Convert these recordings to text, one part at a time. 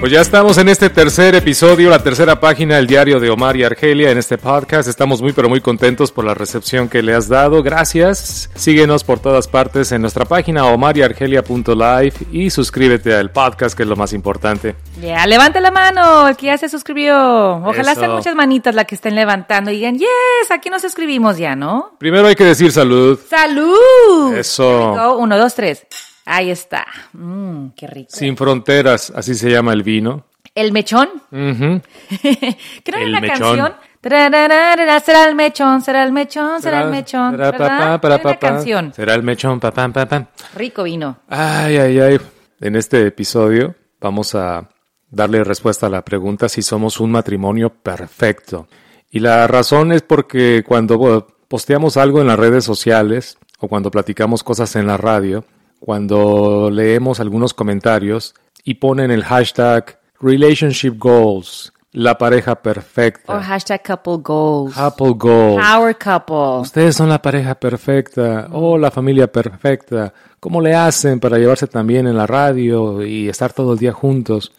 Pues ya estamos en este tercer episodio, la tercera página del diario de Omar y Argelia en este podcast. Estamos muy pero muy contentos por la recepción que le has dado. Gracias. Síguenos por todas partes en nuestra página omariargelia.live y suscríbete al podcast que es lo más importante. Ya, levante la mano, el que ya se suscribió. Ojalá Eso. sean muchas manitas las que estén levantando y digan, yes, aquí nos suscribimos ya, ¿no? Primero hay que decir salud. ¡Salud! Eso. Uno, dos, tres. Ahí está. Mmm, qué rico. Sin fronteras, así se llama el vino. ¿El mechón? Ujú. ¿Qué no hay El una mechón. canción? Será el mechón, será el mechón, será el mechón. será papá, para papá. canción. Será el mechón, papá, papá. Rico vino. Ay, ay, ay. En este episodio vamos a darle respuesta a la pregunta si somos un matrimonio perfecto. Y la razón es porque cuando posteamos algo en las redes sociales o cuando platicamos cosas en la radio, cuando leemos algunos comentarios y ponen el hashtag Relationship Goals, la pareja O perfecta, hashtag couple goals. couple goals. Power couple. Ustedes son la pareja perfecta o la familia perfecta. ¿Cómo le hacen para llevarse tan bien en la radio y estar todo el día juntos?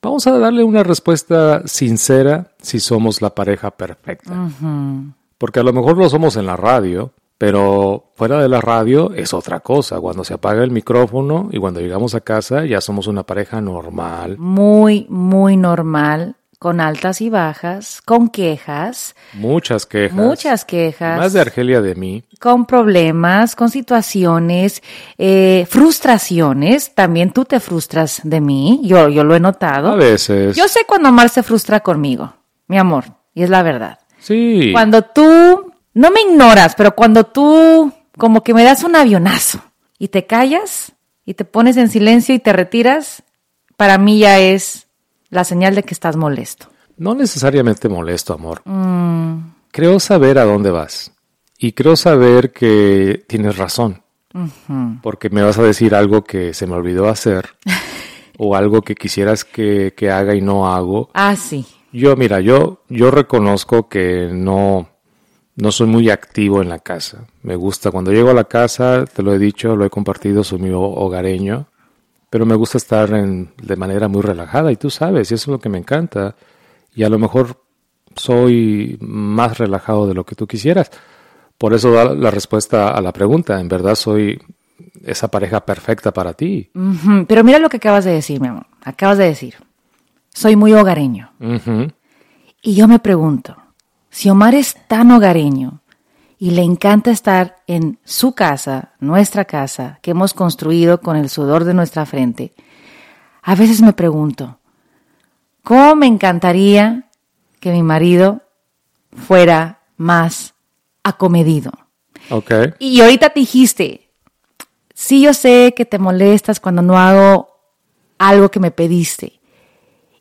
Vamos a darle una respuesta sincera si somos la pareja perfecta. Porque a lo mejor lo somos en la radio, pero fuera de la radio es otra cosa. Cuando se apaga el micrófono y cuando llegamos a casa ya somos una pareja normal. Muy, muy normal, con altas y bajas, con quejas, Muchas quejas. muchas quejas. Más de Argelia de mí. con problemas, con situaciones, eh, frustraciones. También tú te frustras de mí. Yo, yo lo he notado. A veces. Yo sé cuando Omar se frustra conmigo, mi amor, y es la verdad. Sí. Cuando tú, no me ignoras, pero cuando tú como que me das un avionazo y te callas y te pones en silencio y te retiras, para mí ya es la señal de que estás molesto. No necesariamente molesto, amor. Creo saber a dónde vas. Y creo saber que tienes razón. Porque me vas a decir algo que se me olvidó hacer. o algo que quisieras que, que haga y no hago. Ah, sí. Yo, mira, yo, yo reconozco que no, no soy muy activo en la casa. Me gusta, cuando llego a la casa, te lo he dicho, lo he compartido, soy muy ho- hogareño, pero me gusta estar en, de manera muy relajada y tú sabes, y eso es lo que me encanta. Y a lo mejor soy más relajado de lo que tú quisieras. Por eso da la respuesta a la pregunta. En verdad soy esa pareja perfecta para ti. Pero mira lo que acabas de decir, mi amor. Acabas de decir, soy muy hogareño. Y yo me pregunto, si Omar es tan hogareño y le encanta estar en su casa, nuestra casa, que hemos construido con el sudor de nuestra frente, a veces me pregunto, ¿cómo me encantaría que mi marido fuera más acomedido? Ok. Y ahorita te dijiste, sí yo sé que te molestas cuando no hago algo que me pediste.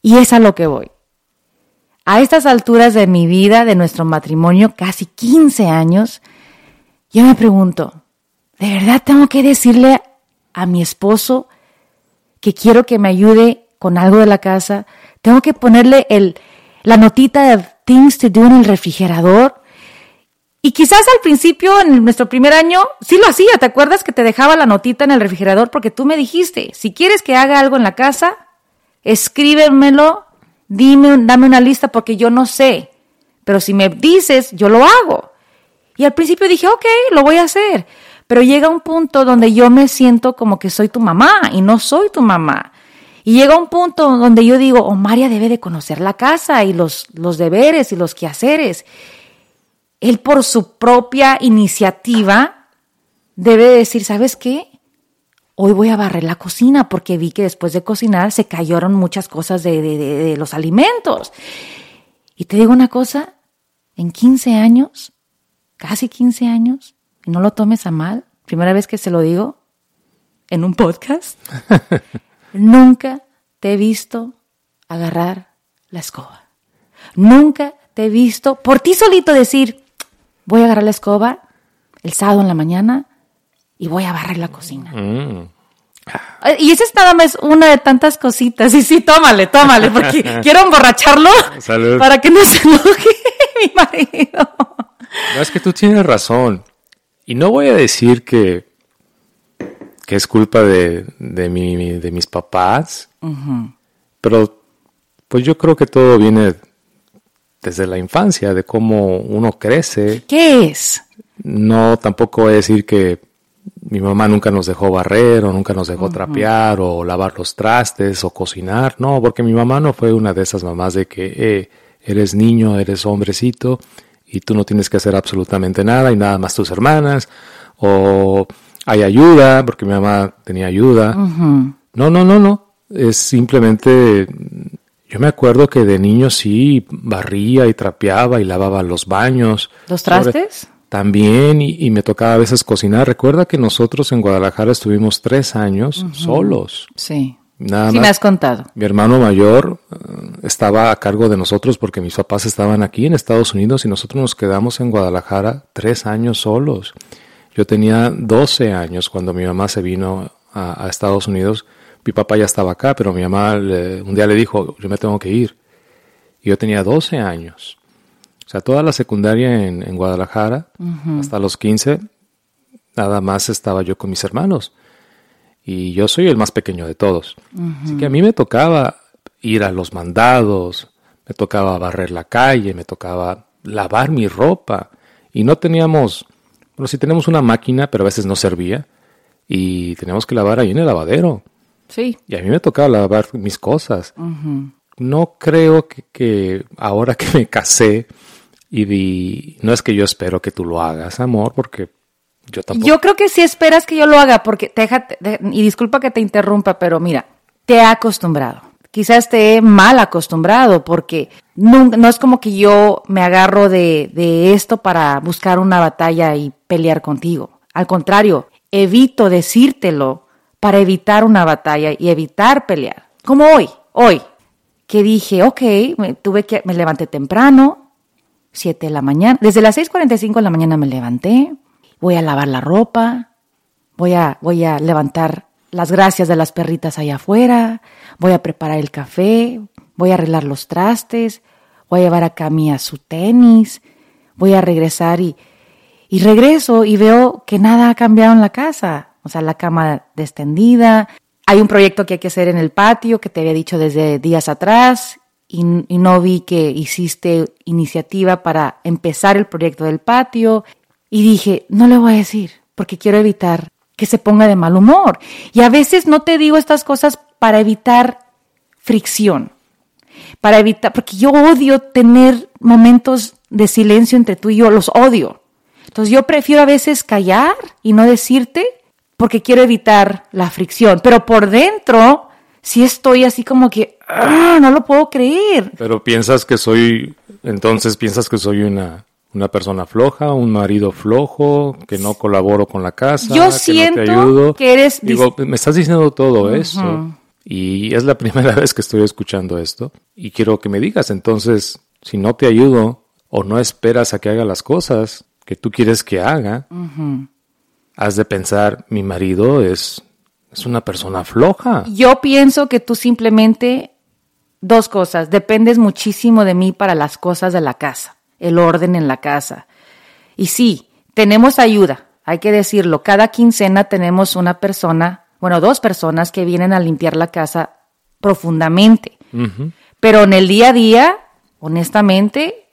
Y es a lo que voy. A estas alturas de mi vida, de nuestro matrimonio, casi 15 años, yo me pregunto, ¿de verdad tengo que decirle a mi esposo que quiero que me ayude con algo de la casa? ¿Tengo que ponerle el, la notita de things to do en el refrigerador? Y quizás al principio, en nuestro primer año, sí lo hacía. ¿Te acuerdas que te dejaba la notita en el refrigerador? Porque tú me dijiste, si quieres que haga algo en la casa, escríbemelo, dime, dame una lista porque yo no sé. Pero si me dices, yo lo hago. Y al principio dije, ok, lo voy a hacer. Pero llega un punto donde yo me siento como que soy tu mamá y no soy tu mamá. Y llega un punto donde yo digo, oh, María debe de conocer la casa y los, los deberes y los quehaceres él por su propia iniciativa debe decir, ¿sabes qué? Hoy voy a barrer la cocina porque vi que después de cocinar se cayeron muchas cosas de, de- de- de los alimentos. Y te digo una cosa, en 15 años, casi 15 años, y no lo tomes a mal, primera vez que se lo digo en un podcast, nunca te he visto agarrar la escoba. Nunca te he visto por ti solito decir, voy a agarrar la escoba el sábado en la mañana y voy a barrer la cocina. Mm. Eh, Y esa es nada más una de tantas cositas. Y sí, tómale, tómale, porque quiero emborracharlo Salud. para que no se enoje mi marido. No, es que tú tienes razón. Y no voy a decir que, que es culpa de, de, mi, de mis papás, pero Pues yo creo que todo viene desde la infancia, de cómo uno crece. ¿Qué es? No, tampoco voy a decir que mi mamá nunca nos dejó barrer o nunca nos dejó trapear o lavar los trastes o cocinar. No, porque mi mamá no fue una de esas mamás de que eh, eres niño, eres hombrecito y tú no tienes que hacer absolutamente nada y nada más tus hermanas o hay ayuda porque mi mamá tenía ayuda. No, no, no, no. Es simplemente yo me acuerdo que de niño sí barría y trapeaba y lavaba los baños. ¿Los trastes? También, y, me tocaba a veces cocinar. Recuerda que nosotros en Guadalajara estuvimos tres años solos. Sí. Nada sí, me has contado. Mi hermano mayor eh, estaba a cargo de nosotros porque mis papás estaban aquí en Estados Unidos y nosotros nos quedamos en Guadalajara tres años solos. Yo tenía 12 años cuando mi mamá se vino a, a Estados Unidos mi papá ya estaba acá, pero mi mamá un día le dijo, yo me tengo que ir. Y yo tenía 12 años. O sea, toda la secundaria en, Guadalajara, hasta los 15, nada más estaba yo con mis hermanos. Y yo soy el más pequeño de todos. Así que a mí me tocaba ir a los mandados, me tocaba barrer la calle, me tocaba lavar mi ropa. Y no teníamos, bueno, sí tenemos una máquina, pero a veces no servía. Y teníamos que lavar ahí en el lavadero. Sí. Y a mí me tocaba lavar mis cosas. No creo que, ahora que me casé y di, no es que yo espero que tú lo hagas, amor, porque yo tampoco. Yo creo que sí esperas que yo lo haga, porque déjate, y disculpa que te interrumpa, pero mira, te he acostumbrado. Quizás te he mal acostumbrado, porque no, no es como que yo me agarro de, de esto para buscar una batalla y pelear contigo. Al contrario, evito decírtelo para evitar una batalla y evitar pelear. Como hoy, hoy, que dije, ok, me, tuve que, me levanté temprano, 7 de la mañana, desde las 6.45 de la mañana me levanté, voy a lavar la ropa, voy a, voy a levantar las gracias de las perritas allá afuera, voy a preparar el café, voy a arreglar los trastes, voy a llevar a Cami a su tenis, voy a regresar y, y regreso y veo que nada ha cambiado en la casa o sea, la cama descendida. Hay un proyecto que hay que hacer en el patio que te había dicho desde días atrás y, no vi que hiciste iniciativa para empezar el proyecto del patio y dije, no le voy a decir porque quiero evitar que se ponga de mal humor. Y a veces no te digo estas cosas para evitar fricción, para evitar, porque yo odio tener momentos de silencio entre tú y yo, los odio. Entonces yo prefiero a veces callar y no decirte porque quiero evitar la fricción, pero por dentro sí estoy así como que ¡ah! no lo puedo creer. Pero piensas que soy, entonces piensas que soy una una persona floja, un marido flojo, que no colaboro con la casa, Yo que siento no te ayudo. que eres Digo, me estás diciendo todo eso y es la primera vez que estoy escuchando esto y quiero que me digas entonces si no te ayudo o no esperas a que haga las cosas que tú quieres que haga, has de pensar, mi marido es, es una persona floja. Yo pienso que tú simplemente, dos cosas, dependes muchísimo de mí para las cosas de la casa, el orden en la casa. Y sí, tenemos ayuda, hay que decirlo, cada quincena tenemos una persona, bueno, dos personas que vienen a limpiar la casa profundamente. Pero en el día a día, honestamente,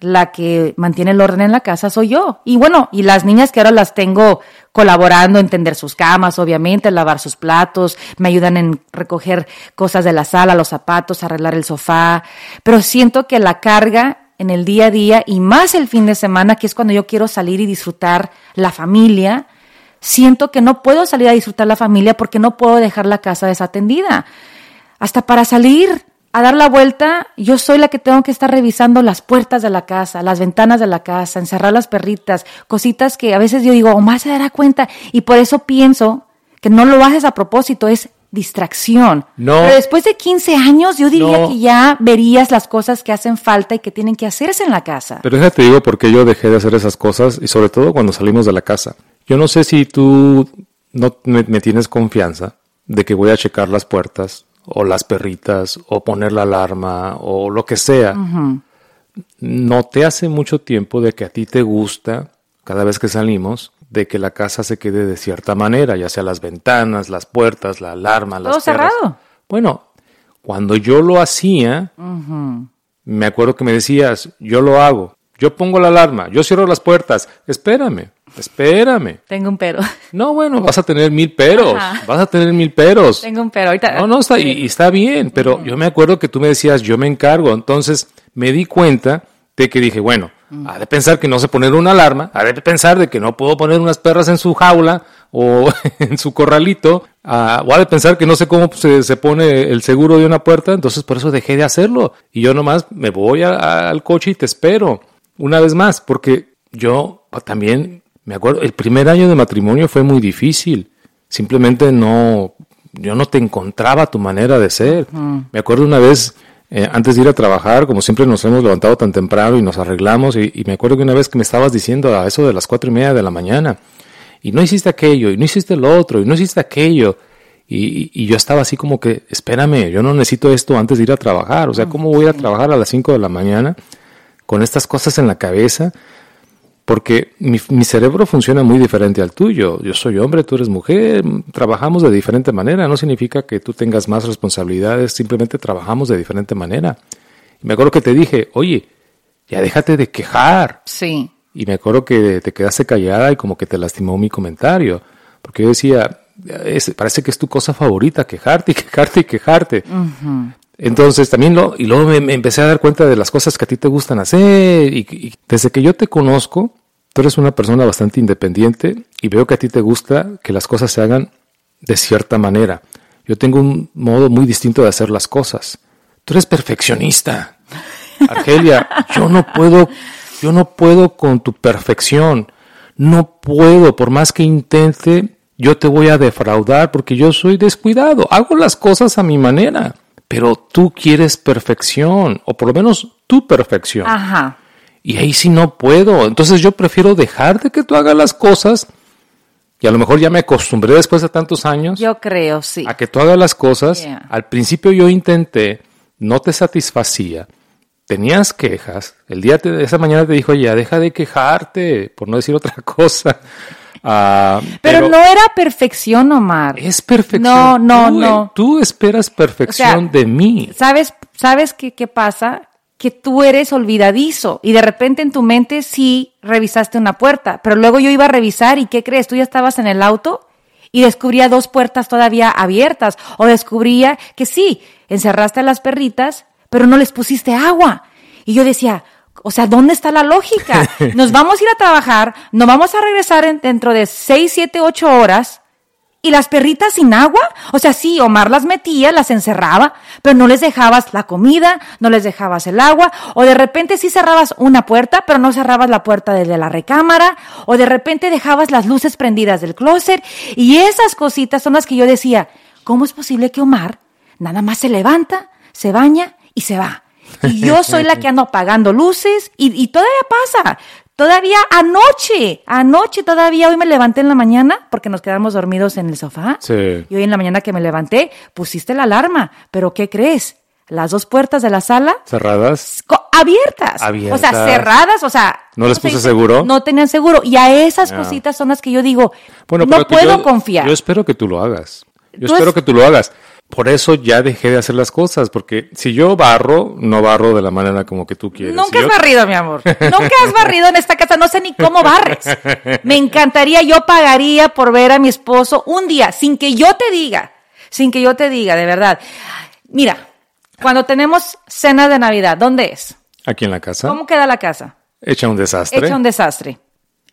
la que mantiene el orden en la casa soy yo. Y bueno, y las niñas que ahora las tengo colaborando, en tender sus camas, obviamente, lavar sus platos, me ayudan en recoger cosas de la sala, los zapatos, arreglar el sofá. Pero siento que la carga en el día a día y más el fin de semana, que es cuando yo quiero salir y disfrutar la familia, siento que no puedo salir a disfrutar la familia porque no puedo dejar la casa desatendida. Hasta para salir a dar la vuelta, yo soy la que tengo que estar revisando las puertas de la casa, las ventanas de la casa, encerrar las perritas, cositas que a veces yo digo, Omar se dará cuenta. Y por eso pienso que no lo haces a propósito, es distracción. No. Pero después de 15 años, yo diría que ya verías las cosas que hacen falta y que tienen que hacerse en la casa. Pero déjate digo por qué yo dejé de hacer esas cosas y sobre todo cuando salimos de la casa. Yo no sé si tú no me tienes confianza de que voy a checar las puertas o las perritas o poner la alarma o lo que sea. No te hace mucho tiempo de que a ti te gusta, cada vez que salimos, de que la casa se quede de cierta manera, ya sea las ventanas, las puertas, la alarma, las Todo cerrado. Bueno, cuando yo lo hacía, me acuerdo que me decías, yo lo hago, yo pongo la alarma, yo cierro las puertas, espérame, espérame. Tengo un pero. No, bueno, vas a tener mil peros, Ajá. vas a tener mil peros. Tengo un pero. Ahorita. No, no, está, y, y está bien, pero yo me acuerdo que tú me decías, yo me encargo. Entonces me di cuenta de que dije, bueno, ha de pensar que no sé poner una alarma, ha de pensar de que no puedo poner unas perras en su jaula o en su corralito, ah, o ha de pensar que no sé cómo se, se pone el seguro de una puerta, entonces por eso dejé de hacerlo. Y yo nomás me voy a- a- al coche y te espero, una vez más, porque yo también me acuerdo, el primer año de matrimonio fue muy difícil. Simplemente no, yo no te encontraba tu manera de ser. Me acuerdo una vez, eh, antes de ir a trabajar, como siempre nos hemos levantado tan temprano y nos arreglamos, y, y me acuerdo que una vez que me estabas diciendo a eso de las cuatro y media de la mañana, y no hiciste aquello, y no hiciste lo otro, y no hiciste aquello. Y, y- y yo estaba así como que, espérame, yo no necesito esto antes de ir a trabajar. O sea, ¿cómo voy a ir a trabajar a las cinco de la mañana con estas cosas en la cabeza? Porque mi, mi cerebro funciona muy diferente al tuyo. Yo soy hombre, tú eres mujer, trabajamos de diferente manera. No significa que tú tengas más responsabilidades, simplemente trabajamos de diferente manera. Y me acuerdo que te dije, oye, ya déjate de quejar. Sí. Y me acuerdo que te quedaste callada y como que te lastimó mi comentario. Porque yo decía, "Es- parece que es tu cosa favorita, quejarte y quejarte y quejarte. Entonces también lo, y luego me, me empecé a dar cuenta de las cosas que a ti te gustan hacer. Y, y desde que yo te conozco, tú eres una persona bastante independiente y veo que a ti te gusta que las cosas se hagan de cierta manera. Yo tengo un modo muy distinto de hacer las cosas. Tú eres perfeccionista. Argelia, yo no puedo, yo no puedo con tu perfección. No puedo, por más que intente, yo te voy a defraudar porque yo soy descuidado. Hago las cosas a mi manera, pero tú quieres perfección, o por lo menos tu perfección. Ajá. Y ahí sí no puedo. Entonces yo prefiero dejar de que tú hagas las cosas. Y a lo mejor ya me acostumbré después de tantos años Yo creo, sí. a que tú hagas las cosas. Yeah. Al principio yo intenté, no te satisfacía, tenías quejas. El día de esa mañana te dijo, ya deja de quejarte, por no decir otra cosa. Ah, pero, no era perfección, Omar. es perfección. No, no, Tú, no. Tú esperas perfección O sea, de mí. ¿Sabes, sabes qué, qué pasa? Que tú eres olvidadizo y de repente en tu mente sí revisaste una puerta, pero luego yo iba a revisar y ¿qué crees? Tú ya estabas en el auto y descubría dos puertas todavía abiertas o descubría que sí, encerraste a las perritas, pero no les pusiste agua. Y yo decía, o sea, ¿dónde está la lógica? Nos vamos a ir a trabajar, nos vamos a regresar en- dentro de seis, siete, ocho horas ¿Y las perritas sin agua? O sea, sí, Omar las metía, las encerraba, pero no les dejabas la comida, no les dejabas el agua, o de repente sí cerrabas una puerta, pero no cerrabas la puerta desde la recámara, o de repente dejabas las luces prendidas del closet, y esas cositas son las que yo decía, ¿cómo es posible que Omar nada más se levanta, se baña y se va? Y yo soy la que ando apagando luces, y, y todavía pasa. Todavía anoche, anoche todavía, hoy me levanté en la mañana porque nos quedamos dormidos en el sofá. Sí. Y hoy en la mañana que me levanté, pusiste la alarma. Pero ¿qué crees? Las dos puertas de la sala Cerradas. abiertas. Abiertas. O sea, cerradas, o sea. ¿No les ¿cómo se puse seguro? No tenían seguro. Y a esas cositas son las que yo digo, Bueno, no puedo yo- confiar. Yo espero que tú lo hagas. Yo Tú espero es- que tú lo hagas. Por eso ya dejé de hacer las cosas, porque si yo barro, no barro de la manera como que tú quieres. Nunca Si has yo- barrido, mi amor. Nunca has barrido en esta casa. No sé ni cómo barres. Me encantaría, yo pagaría por ver a mi esposo un día, sin que yo te diga, sin que yo te diga, de verdad. Mira, cuando tenemos cena de Navidad, ¿dónde es? Aquí en la casa. ¿Cómo queda la casa? Echa un desastre. Hecha un desastre.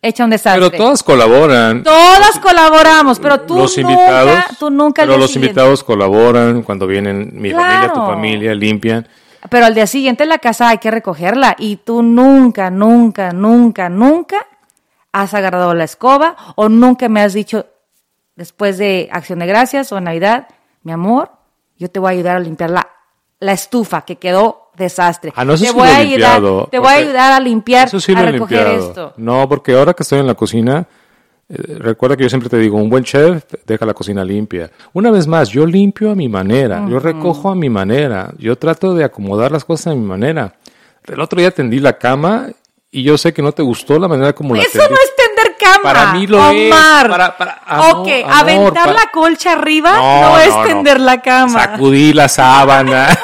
Hecha un desastre. Pero todas colaboran. Todas colaboramos, pero tú los nunca, invitados. tú nunca Pero los siguiente. invitados colaboran cuando vienen mi familia, tu familia, limpian. Pero al día siguiente la casa hay que recogerla y tú nunca, nunca, nunca, nunca has agarrado la escoba o nunca me has dicho después de Acción de Gracias o Navidad, mi amor, yo te voy a ayudar a limpiar la, la estufa que quedó desastre. Ah, no, te voy a ayudar, te voy a ayudar a limpiar, Eso sí lo a recoger limpiado. esto. No, porque ahora que estoy en la cocina, eh, recuerda que yo siempre te digo, un buen chef deja la cocina limpia. Una vez más, yo limpio a mi manera, yo recojo a mi manera, yo trato de acomodar las cosas a mi manera. El otro día tendí la cama y yo sé que no te gustó la manera como la Eso tendí. no es cama. Para mí lo es. Omar. Para- para- amor, ok, amor, aventar para- la colcha arriba no, No, es no, no. tender la cama. Sacudí la sábana.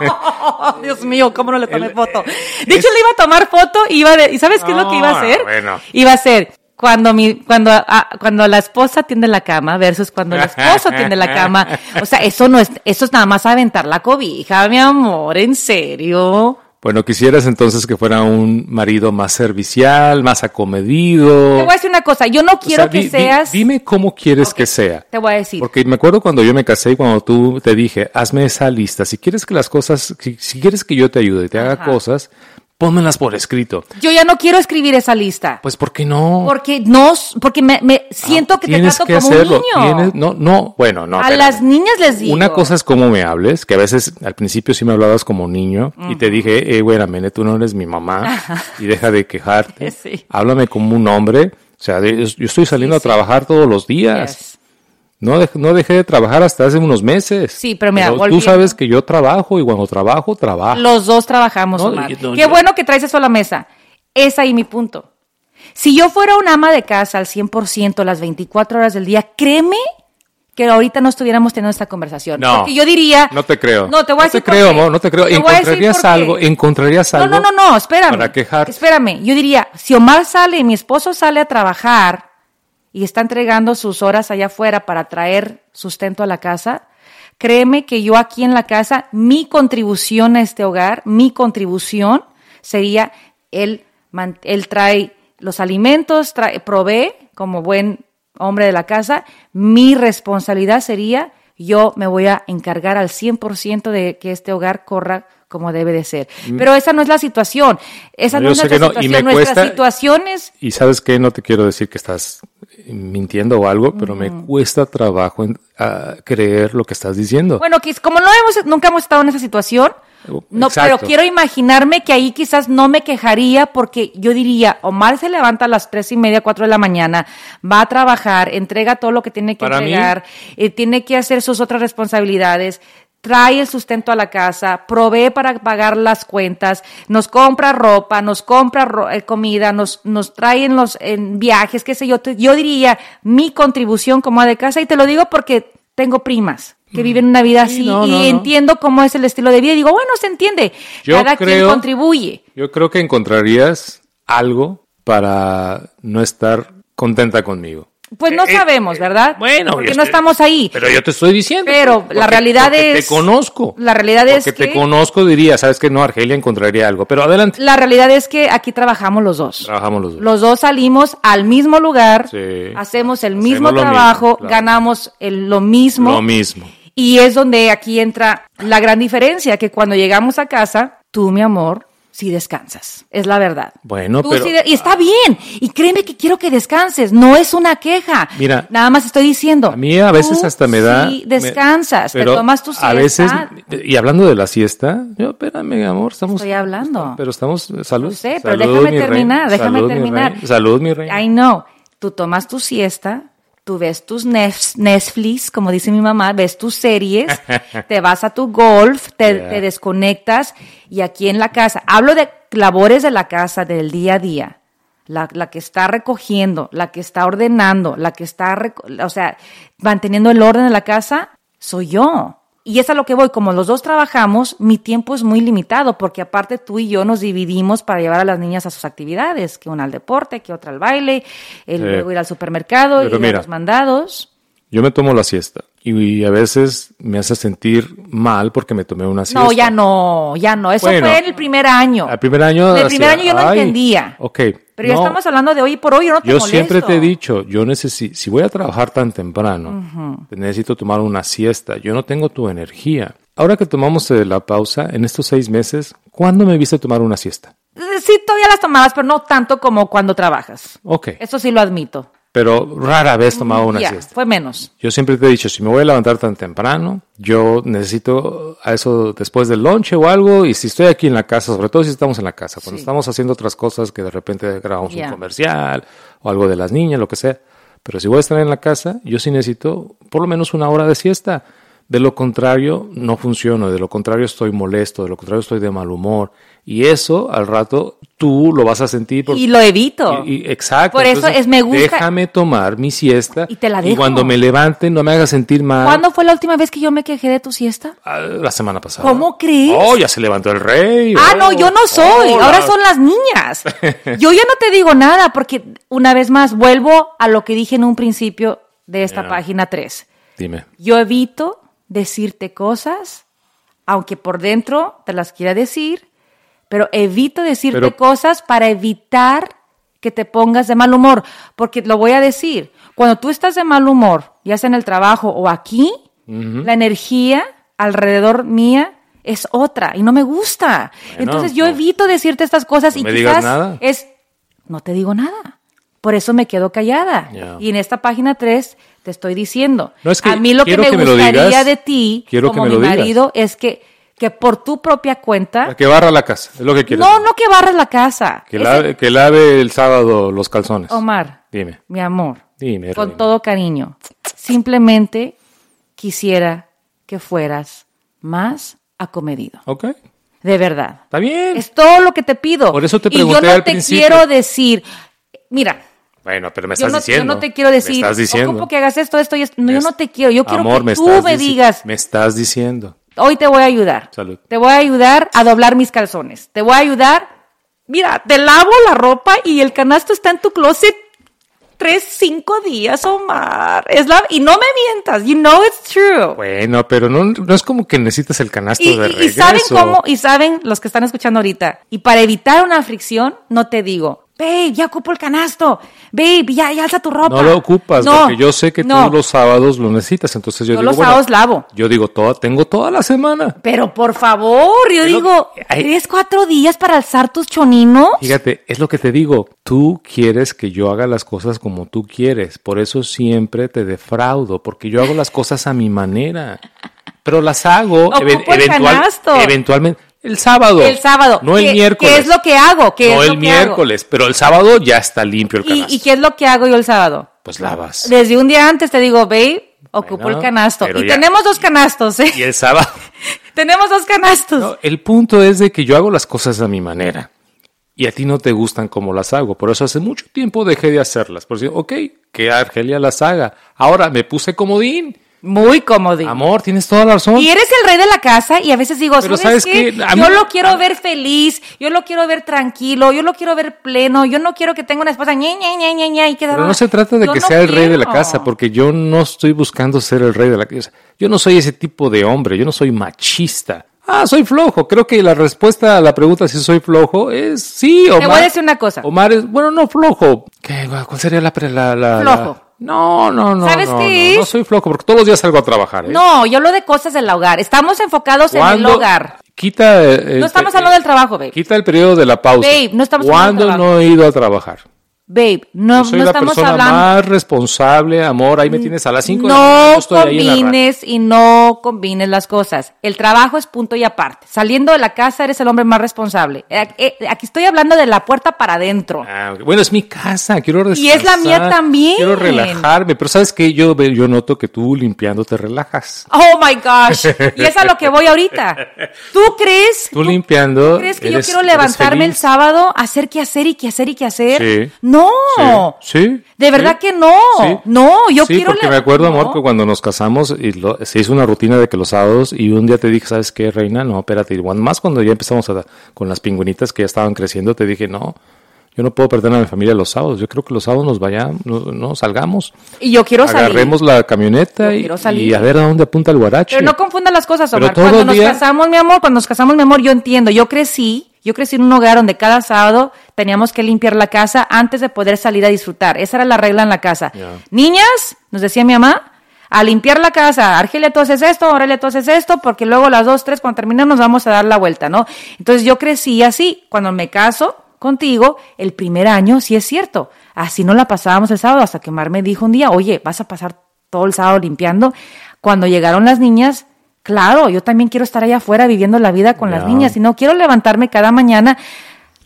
Oh, Dios mío, ¿cómo no le tomé El- foto? De es- hecho, le iba a tomar foto y iba de, ¿y sabes qué es lo que iba a No, hacer? bueno. Iba a ser cuando mi, cuando, ah, cuando la esposa tiende la cama versus cuando el esposo tiende la cama. O sea, eso no es, eso es nada más aventar la cobija, mi amor, en serio. Bueno, quisieras entonces que fuera un marido más servicial, más Te acomedido. voy a decir una cosa, yo no O quiero sea, que di- di- seas, dime cómo quieres que sea. te voy a decir. Porque me acuerdo cuando yo me casé y cuando tú te dije, hazme esa lista. Si quieres que las cosas, si, si quieres que yo te ayude y te haga Ajá. cosas, pónmelas por escrito. Yo ya no quiero escribir esa lista. Pues, ¿por qué no? Porque no, porque me, me siento que te Ah, trato que como hacerlo. un niño. Tienes- no, no, bueno, no. a espérame. las niñas les digo. Una cosa es cómo me hables, que a veces al principio sí me hablabas como niño y te dije, eh, güey, Mene, tú no eres mi mamá y deja de quejarte. Sí. Háblame como un hombre. O sea, yo estoy saliendo Sí, a trabajar todos los días. Yes. No, dej- no dejé de trabajar hasta hace unos meses. Sí, pero mira, tú volviendo- sabes que yo trabajo y cuando trabajo, trabajo. Los dos trabajamos, No, Omar. no, Qué yo- bueno que traes eso a la mesa. Es ahí mi punto. Si yo fuera un ama de casa al 100% las 24 horas del día, créeme que ahorita no estuviéramos teniendo esta conversación. No, Porque yo diría... No te creo. No, te voy a decir te creo, no te creo. Te encontrarías algo, encontrarías No, algo. no, no, no, espérame. para quejarte. Espérame, yo diría, si Omar sale y mi esposo sale a trabajar y está entregando sus horas allá afuera para traer sustento a la casa, créeme que yo aquí en la casa, mi contribución a este hogar, mi contribución sería él, trae los alimentos, trae, provee como buen hombre de la casa, mi responsabilidad sería yo me voy a encargar al 100% de que este hogar corra como debe de ser. Pero esa no es la situación. Esa Mm. No, no, es nuestra que no, y situación. me Nuestra cuesta- situación es Y sabes qué, no te quiero decir que estás mintiendo o algo, pero me cuesta trabajo en, creer lo que estás diciendo. Bueno, que como no hemos, nunca hemos estado en esa situación, no, Exacto. pero quiero imaginarme que ahí quizás no me quejaría porque yo diría, Omar se levanta a las tres y media, cuatro de la mañana, va a trabajar, entrega todo lo que tiene que Para entregar, eh, tiene que hacer sus otras responsabilidades, trae el sustento a la casa, provee para pagar las cuentas, nos compra ropa, nos compra ro- eh, comida, nos, nos trae en los en viajes, qué sé yo. Te- Yo diría mi contribución como ama de casa y te lo digo porque tengo primas que viven una vida Sí, así no, y no, no. entiendo cómo es el estilo de vida y digo, bueno, se entiende. Yo Cada quien creo- contribuye. Yo creo que encontrarías algo para no estar contenta conmigo. Pues no Eh, sabemos, ¿verdad? Bueno, porque yo no estamos ahí. Pero yo te estoy diciendo. Pero la realidad es- Te conozco. la realidad es Porque te que- conozco, diría, sabes que no, Argelia encontraría algo. Pero adelante. La realidad es que aquí trabajamos los dos. Trabajamos los dos. Los dos salimos al mismo lugar, Sí. hacemos el Hacemos mismo trabajo, mismo, claro. ganamos el- lo mismo. Lo mismo. Y es donde aquí entra la gran diferencia, que cuando llegamos a casa, tú, mi amor, sí descansas. Es la verdad. Bueno, Tú pero- de- y está bien. Y créeme que quiero que descanses. No es una queja. Mira, Nada más estoy diciendo. A mí a veces tú hasta me da... Sí, me- descansas. te pero tomas tu siesta. A veces, y hablando de la siesta, yo, espérame, amor, estamos... Estoy hablando. Pero estamos, salud. Lo sé, pero salud, déjame mi terminar, déjame salud, mi terminar. reina, Salud, mi reina. I know. Tú tomas tu siesta, tú ves tus Netflix, como dice mi mamá, ves tus series, te vas a tu golf, te, Yeah. te desconectas y aquí en la casa, hablo de labores de la casa del día a día. La, la que está recogiendo, la que está ordenando, la que está, o sea, manteniendo el orden de la casa, soy yo. Y es a lo que voy, como los dos trabajamos, mi tiempo es muy limitado, porque aparte tú y yo nos dividimos para llevar a las niñas a sus actividades, que una al deporte, que otra al baile, el luego ir al supermercado, Pero ir a mira. los mandados. Yo me tomo la siesta y, a veces me hace sentir mal porque me tomé una siesta. No, ya no, ya no. Eso Bueno, fue en el primer año. Al primer año... En el primer año yo no "Ay, entendía. Ok. Pero ya estamos hablando de hoy por hoy, yo no te Yo molesto. siempre te he dicho, yo necesito, si voy a trabajar tan temprano, necesito tomar una siesta. Yo no tengo tu energía. Ahora que tomamos eh, la pausa, en estos seis meses, ¿cuándo me viste tomar una siesta? Eh, Sí, todavía las tomabas, pero no tanto como cuando trabajas. Ok. Eso sí lo admito. Pero rara vez tomaba una siesta. fue menos. Yo siempre te he dicho, si me voy a levantar tan temprano, yo necesito a eso después del lunch o algo, y si estoy aquí en la casa, sobre todo si estamos en la casa, cuando Sí. estamos haciendo otras cosas que de repente grabamos un comercial o algo de las niñas, lo que sea, pero si voy a estar en la casa, yo sí necesito por lo menos una hora de siesta. De lo contrario, no funciono, de lo contrario estoy molesto, de lo contrario estoy de mal humor. Y eso al rato tú lo vas a sentir. por- Y lo evito. y- y- exacto. Por eso es me gusta- Déjame tomar mi siesta. Y te la dejo. cuando me levante no me hagas sentir mal. ¿Cuándo fue la última vez que yo me quejé de tu siesta? Ah, La semana pasada. ¿Cómo crees? Oh, ya se levantó el rey. Ah, Oh, no, yo no soy. oh, Ahora la- son las niñas. Yo ya no te digo nada porque, una vez más, vuelvo a lo que dije en un principio de esta página 3. Dime. Yo evito decirte cosas, aunque por dentro te las quiera decir, pero evito decirte Pero- cosas para evitar que te pongas de mal humor. Porque lo voy a decir, cuando tú estás de mal humor, ya sea en el trabajo o aquí, la energía alrededor mía es otra y no me gusta. Bueno, Entonces yo no. evito decirte estas cosas No y me digas quizás nada. es, no te digo nada. Por eso me quedo callada. Y en esta página 3 te estoy diciendo, No, es que a mí lo que me que me lo gustaría digas. de ti, como que me mi digas. marido, es que, que por tu propia cuenta, Que barra la casa, es lo que quieres. no, no que barras la casa. Que lave, que lave el sábado los calzones. Omar, Dime. mi amor, Dime, con todo cariño, simplemente quisiera que fueras más acomedido. Ok. De verdad. Está bien. Es todo lo que te pido. Por eso te y yo pregunté no al te principio. quiero decir, mira, Bueno, pero me yo estás no, yo diciendo. no te quiero decir, Me estás diciendo. ocupo que hagas esto, esto y esto. No, yo Me no te quiero. Yo quiero Amor, que me tú me dici- digas, Me estás diciendo. hoy te voy a ayudar. Salud. Te voy a ayudar a doblar mis calzones. Te voy a ayudar. Mira, te lavo la ropa y el canasto está en tu closet tres, cinco días, Omar. Es la, y no me mientas. You know it's true. Bueno, pero no, no es como que necesitas el canasto Y, de y- y regreso. saben cómo, y saben los que están escuchando ahorita. Y para evitar una fricción, no te digo, babe, ya ocupo el canasto. Babe, ya, ya alza tu ropa. No lo ocupas, No, porque yo sé que no. tú los sábados lo necesitas. Entonces yo, Yo digo, los bueno, sábados lavo. Yo digo, toda, tengo toda la semana. Pero por favor, yo Es digo, que- ay. ¿tres, cuatro días para alzar tus choninos? Fíjate, es lo que te digo. Tú quieres que yo haga las cosas como tú quieres. Por eso siempre te defraudo, porque yo hago las cosas a mi manera. Pero las hago el canasto. eventualmente. El sábado. El sábado. No el ¿Qué- miércoles. ¿Qué es lo que hago? ¿Qué no es lo el que hago? miércoles, pero el sábado ya está limpio el ¿Y, canasto. ¿Y qué es lo que hago yo el sábado? Pues lavas. Desde un día antes te digo, babe, ocupo Bueno, el canasto. Y ya- tenemos dos canastos, ¿eh? Y el sábado. tenemos dos canastos. No, el punto es de que yo hago las cosas a mi manera. Y a ti no te gustan como las hago. Por eso hace mucho tiempo dejé de hacerlas. Por decir, ok, que Argelia las haga. Ahora me puse comodín. Muy cómodo. Amor, tienes toda la razón. Y eres el rey de la casa y a veces digo, Pero ¿sabes, ¿sabes qué? qué? Yo lo quiero ver feliz, yo lo quiero ver tranquilo, yo lo quiero ver pleno, yo no quiero que tenga una esposa ñe, ñe, ñe, ñe, ñe, y que Pero no se trata de que no sea el rey de la casa, porque yo no estoy buscando ser el rey de la casa. Yo no soy ese tipo de hombre, yo no soy machista. Ah, soy flojo. Creo que la respuesta a la pregunta si soy flojo es sí, Omar. voy a decir una cosa. Omar es, bueno, no flojo. ¿Qué, ¿Cuál sería la... la, la- Flojo. la- No, no, no. ¿Sabes no, qué no? No soy flojo, porque todos los días salgo a trabajar. ¿eh? No, yo lo de cosas del hogar. Estamos enfocados en el ¿Cuándo- hogar. Quita... eh, No estamos eh, hablando del trabajo, babe. Quita el periodo de la pausa. Babe, no estamos hablando del ¿Cuándo trabajo. no he ido a trabajar? Babe, no, Yo soy no la estamos persona hablando. más responsable, amor. Ahí me tienes a las 5 de la No mañana. la radio. combines y no combines las cosas. El trabajo es punto y aparte. Saliendo de la casa eres el hombre más responsable. Eh, eh, Aquí estoy hablando de la puerta para adentro. Ah, bueno, es mi casa, quiero descansar. Y es la mía también. Quiero relajarme, pero ¿sabes qué? Yo, yo noto que tú limpiando te relajas. Oh my gosh. Y es a lo que voy ahorita. ¿Tú crees? Tú limpiando. ¿Tú crees que yo quiero levantarme el sábado, hacer qué hacer y qué hacer y qué hacer? Sí. No. Sí, sí, De verdad sí, que no. sí. No, yo sí, quiero porque me acuerdo, amor, no. que cuando nos casamos y lo- se hizo una rutina de que los sábados y un día te dije, ¿sabes qué, reina? No, espérate. Y más cuando ya empezamos a, con las pingüinitas que ya estaban creciendo, te dije, no, yo no puedo perder a mi familia los sábados. Yo creo que los sábados nos vayamos, no, no, salgamos, Y yo quiero salir. agarremos la camioneta y, y a ver a dónde apunta el guarache. Pero no confundas las cosas, Pero Omar. todo Cuando nos día- casamos, mi amor, cuando nos casamos, mi amor, yo entiendo. Yo crecí, yo crecí en un hogar donde cada sábado teníamos que limpiar la casa antes de poder salir a disfrutar. Esa era la regla en la casa. Niñas, nos decía mi mamá, a limpiar la casa. Argelia, tú haces esto, Aurelia, tú haces esto, porque luego las dos, tres, cuando terminamos, vamos a dar la vuelta, ¿no? Entonces yo crecí así. Cuando me caso contigo, el primer año, sí es cierto. Así no la pasábamos el sábado, hasta que Mar me dijo un día, oye, vas a pasar todo el sábado limpiando. Cuando llegaron las niñas, claro, yo también quiero estar allá afuera viviendo la vida con las niñas y no quiero levantarme cada mañana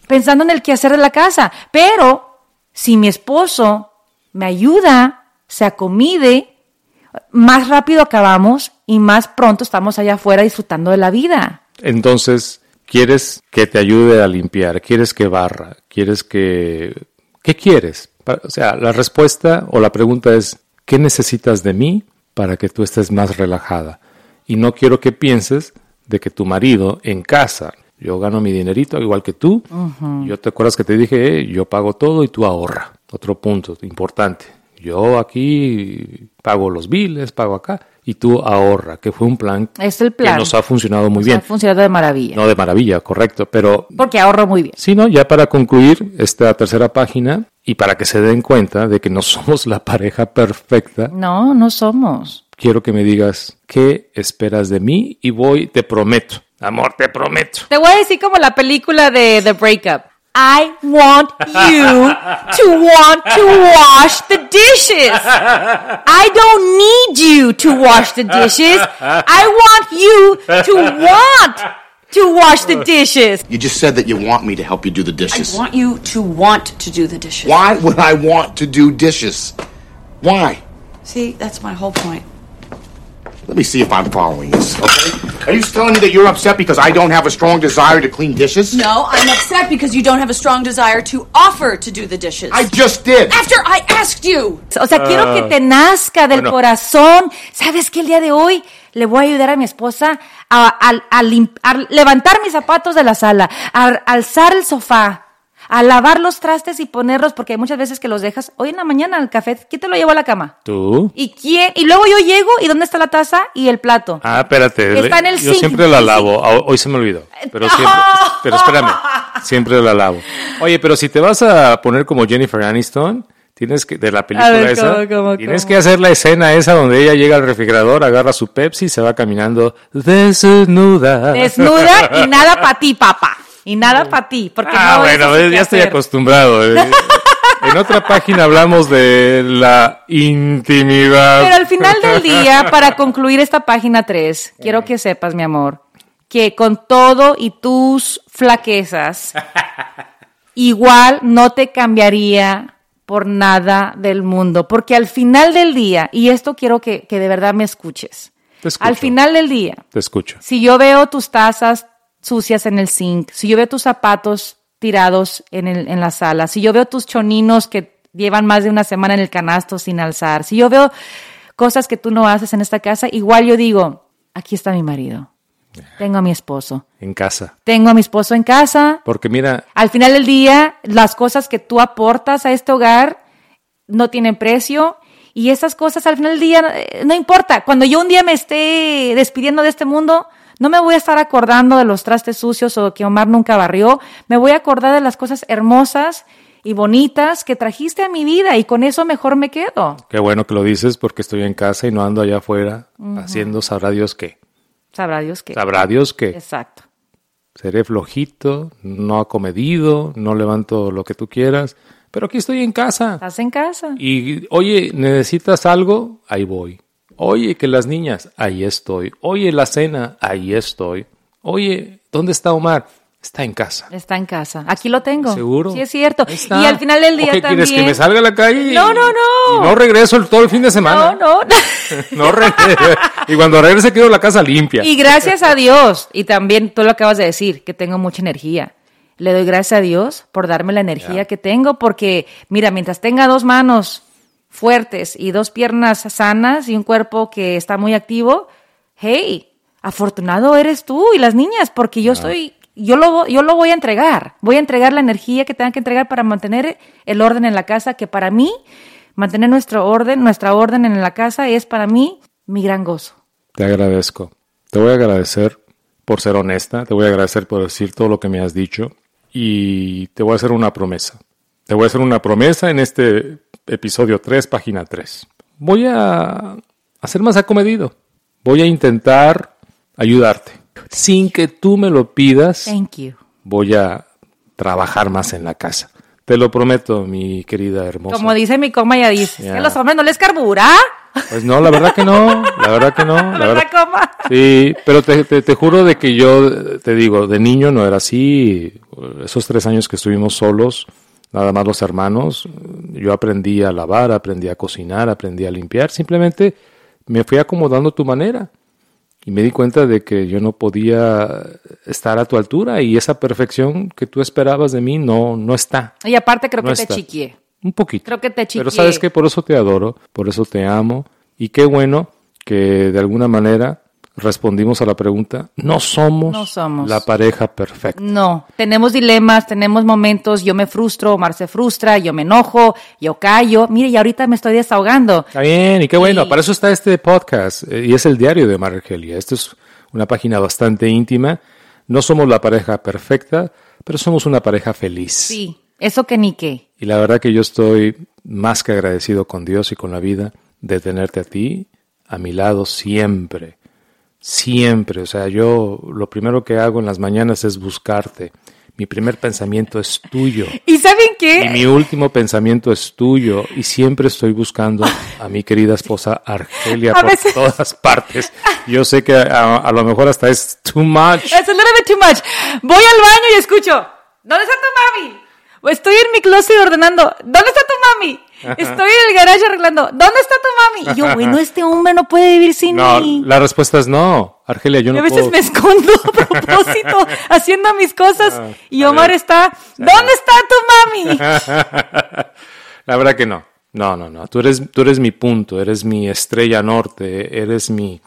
pensando en el quehacer de la casa. Pero si mi esposo me ayuda, se acomide, más rápido acabamos y más pronto estamos allá afuera disfrutando de la vida. Entonces, quieres que te ayude a limpiar, quieres que barra, quieres que... ¿Qué quieres? O sea, la respuesta o la pregunta es, ¿qué necesitas de mí para que tú estés más relajada? Y no quiero que pienses de que tu marido en casa, yo gano mi dinerito igual que tú, yo te acuerdas que te dije, "Eh, yo pago todo y tú ahorra. Otro punto importante. Yo aquí pago los biles, pago acá y tú ahorra, que fue un plan, Es el plan. que nos ha funcionado muy bien. Ha funcionado de maravilla. No de maravilla, correcto, pero Porque ahorro muy bien. sí, ¿no? Ya para concluir esta tercera página y para que se den cuenta de que no somos la pareja perfecta, No, no somos. Quiero que me digas qué esperas de mí y voy, te prometo, amor, te prometo. Te voy a decir como la película de The Breakup. I want you to want to wash the dishes. I don't need you to wash the dishes. I want you to want to wash the dishes. You just said that you want me to help you do the I dishes. want you to want to do the dishes. Why would I want to do dishes? Why? See, that's my whole point. Let me see if I'm following this, okay? Are you telling me that you're upset because I don't have a strong desire to clean dishes? No, I'm upset because you don't have a strong desire to offer to do the dishes. I just did. After I asked you. O sea, quiero que te nazca del bueno. corazón. ¿Sabes qué? El día de hoy le voy a ayudar a mi esposa a, a- a lim- a levantar mis zapatos de la sala, a alzar el sofá, a lavar los trastes y ponerlos, porque hay muchas veces que los dejas hoy en la mañana al café. ¿Quién te lo llevó a la cama? ¿Tú? ¿Y quién? Y luego yo llego y ¿dónde está la taza y el plato? Ah, espérate. Está en el Yo zinc. siempre la lavo. Ah, Hoy se me olvidó. Pero siempre, pero espérame. Siempre la lavo. Oye, pero si te vas a poner como Jennifer Aniston, tienes que, de la película ver, esa, ¿cómo, cómo, tienes cómo? que hacer la escena esa donde ella llega al refrigerador, agarra su Pepsi y se va caminando desnuda. Desnuda y nada para ti, papá. Y nada para ti, porque Ah, no bueno, ya estoy acostumbrado. eh. En otra página hablamos de la intimidad. Pero al final del día, para concluir esta página 3, quiero que sepas, mi amor, que con todo y tus flaquezas, igual no te cambiaría por nada del mundo. Porque al final del día, y esto quiero que, que de verdad me escuches, Te escucho. al final del día, Te escucho. si yo veo tus tazas sucias en el zinc, si yo veo tus zapatos tirados en, el, en la sala, si yo veo tus choninos que llevan más de una semana en el canasto sin alzar, si yo veo cosas que tú no haces en esta casa, igual yo digo, aquí está mi marido, tengo a mi esposo, En casa. tengo a mi esposo en casa. Porque mira, Al final del día, las cosas que tú aportas a este hogar no tienen precio. Y esas cosas al final del día, eh, no importa. Cuando yo un día me esté despidiendo de este mundo, no me voy a estar acordando de los trastes sucios o que Omar nunca barrió. Me voy a acordar de las cosas hermosas y bonitas que trajiste a mi vida y con eso mejor me quedo. qué bueno que lo dices porque estoy en casa y no ando allá afuera haciendo sabrá Dios qué. Sabrá Dios que. Sabrá Dios qué. Exacto. Seré flojito, no acomedido, no levanto lo que tú quieras, pero aquí estoy en casa. Estás en casa. Y oye, ¿necesitas algo? Ahí voy. Oye, que las niñas, ahí estoy. Oye, la cena, ahí estoy. Oye, ¿dónde está Omar? Está en casa. Está en casa. Aquí lo tengo. ¿Seguro? Sí, es cierto. Y al final del día ¿O qué también. quieres? ¿Que me salga a la calle? y- No, no, no. y no regreso el- todo el fin de No, semana. no. No regreso. y cuando regrese quiero la casa limpia. Y gracias a Dios, y también tú lo acabas de decir, que tengo mucha energía. Le doy gracias a Dios por darme la energía que tengo, porque mira, mientras tenga dos manos fuertes y dos piernas sanas y un cuerpo que está muy activo, hey, afortunado eres tú y las niñas, porque yo soy, yo lo, yo lo voy a entregar. Voy a entregar la energía que tenga que entregar para mantener el orden en la casa, que para mí, mantener nuestro orden, nuestra orden en la casa es para mí mi gran gozo. Te agradezco. Te voy a agradecer por ser honesta, te voy a agradecer por decir todo lo que me has dicho y te voy a hacer una promesa. Te voy a hacer una promesa en este episodio 3, página 3. Voy a, ser más acomedido. Voy a intentar ayudarte. Sin que tú me lo pidas, Thank you. voy a trabajar más en la casa. Te lo prometo, mi querida hermosa. Como dice mi coma, ya dice, Ya. que los hombres no les carbura. Pues no, la verdad que no, la verdad que no. La ¿Verdad, verdad, coma? Sí, pero te, te, te juro de que yo, te digo, de niño no era así. Esos tres años que estuvimos solos, nada más los hermanos, yo aprendí a lavar, aprendí a cocinar, aprendí a limpiar. Simplemente me fui acomodando tu manera. y me di cuenta de que yo no podía estar a tu altura y esa perfección que tú esperabas de mí no, no está. Y aparte creo No que te está. chiquié. Un poquito. Creo que te Pero chiquié. sabes que por eso te adoro, por eso te amo y qué bueno que de alguna manera respondimos a la pregunta, no somos, No somos. la pareja perfecta. No, tenemos dilemas, tenemos momentos, yo me frustro, Omar se frustra, yo me enojo, yo callo. Mire, y ahorita me estoy desahogando. Está bien, y qué bueno, para eso está este podcast eh, y es el diario de Omar Argelia. Esto es una página bastante íntima. No somos la pareja perfecta, pero somos una pareja feliz. Sí, eso que ni qué. Y la verdad que yo estoy más que agradecido con Dios y con la vida de tenerte a ti a mi lado siempre. Siempre. O sea, yo lo primero que hago en las mañanas es buscarte. Mi primer pensamiento es tuyo. ¿Y saben Y qué? mi último pensamiento es tuyo. Y siempre estoy buscando a mi querida esposa Argelia A por veces- todas partes. Yo sé que a, a lo mejor hasta es too much. It's a little bit too much. Voy al baño y escucho. ¿Dónde está tu mami? Estoy en mi closet ordenando. ¿Dónde está tu mami? Estoy en el garage arreglando. ¿Dónde está tu mami? Y yo, bueno, este hombre no puede vivir sin No, mí. la respuesta es no. Argelia, yo no a veces puedo. me escondo a propósito haciendo mis cosas. Ah, y Omar está, ¿dónde está tu mami? La verdad que no. No, no, no. Tú eres, tú eres mi punto, eres mi estrella norte, eres mi,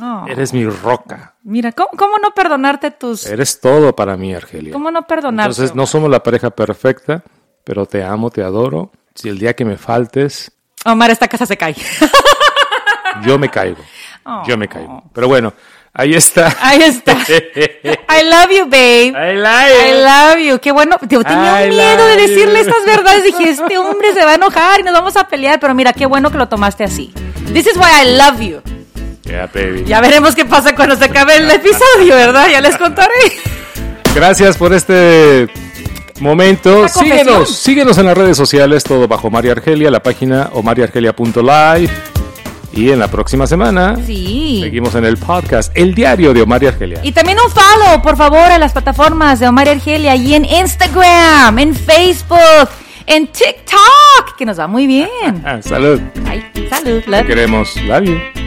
Oh. eres mi roca. Mira, ¿cómo, cómo no perdonarte tus... Eres todo para mí, Argelia. ¿Cómo no perdonarte? Entonces, no somos la pareja perfecta, pero te amo, te adoro. Si el día que me faltes, Omar, esta casa se cae. yo me caigo. Oh. Yo me caigo. Pero bueno, ahí está. Ahí está. I love you, babe. I I like love you. Qué bueno. Yo tenía I miedo de love decirle you. estas verdades. Dije, este hombre se va a enojar y nos vamos a pelear. Pero mira, qué bueno que lo tomaste así. This is why I love you. Yeah, baby. Ya veremos qué pasa cuando se acabe el episodio, ¿verdad? Ya les contaré. Gracias por este momento. Síguenos, síguenos en las redes sociales, todo bajo María Argelia, la página omariargelia.live. Y en la próxima semana Sí. seguimos en el podcast, el diario de Omar y Argelia. Y también un follow, por favor, a las plataformas de Omar y Argelia y en Instagram, en Facebook, en TikTok, que nos va muy bien. Salud. Ay, salud, Te love. queremos. Love you.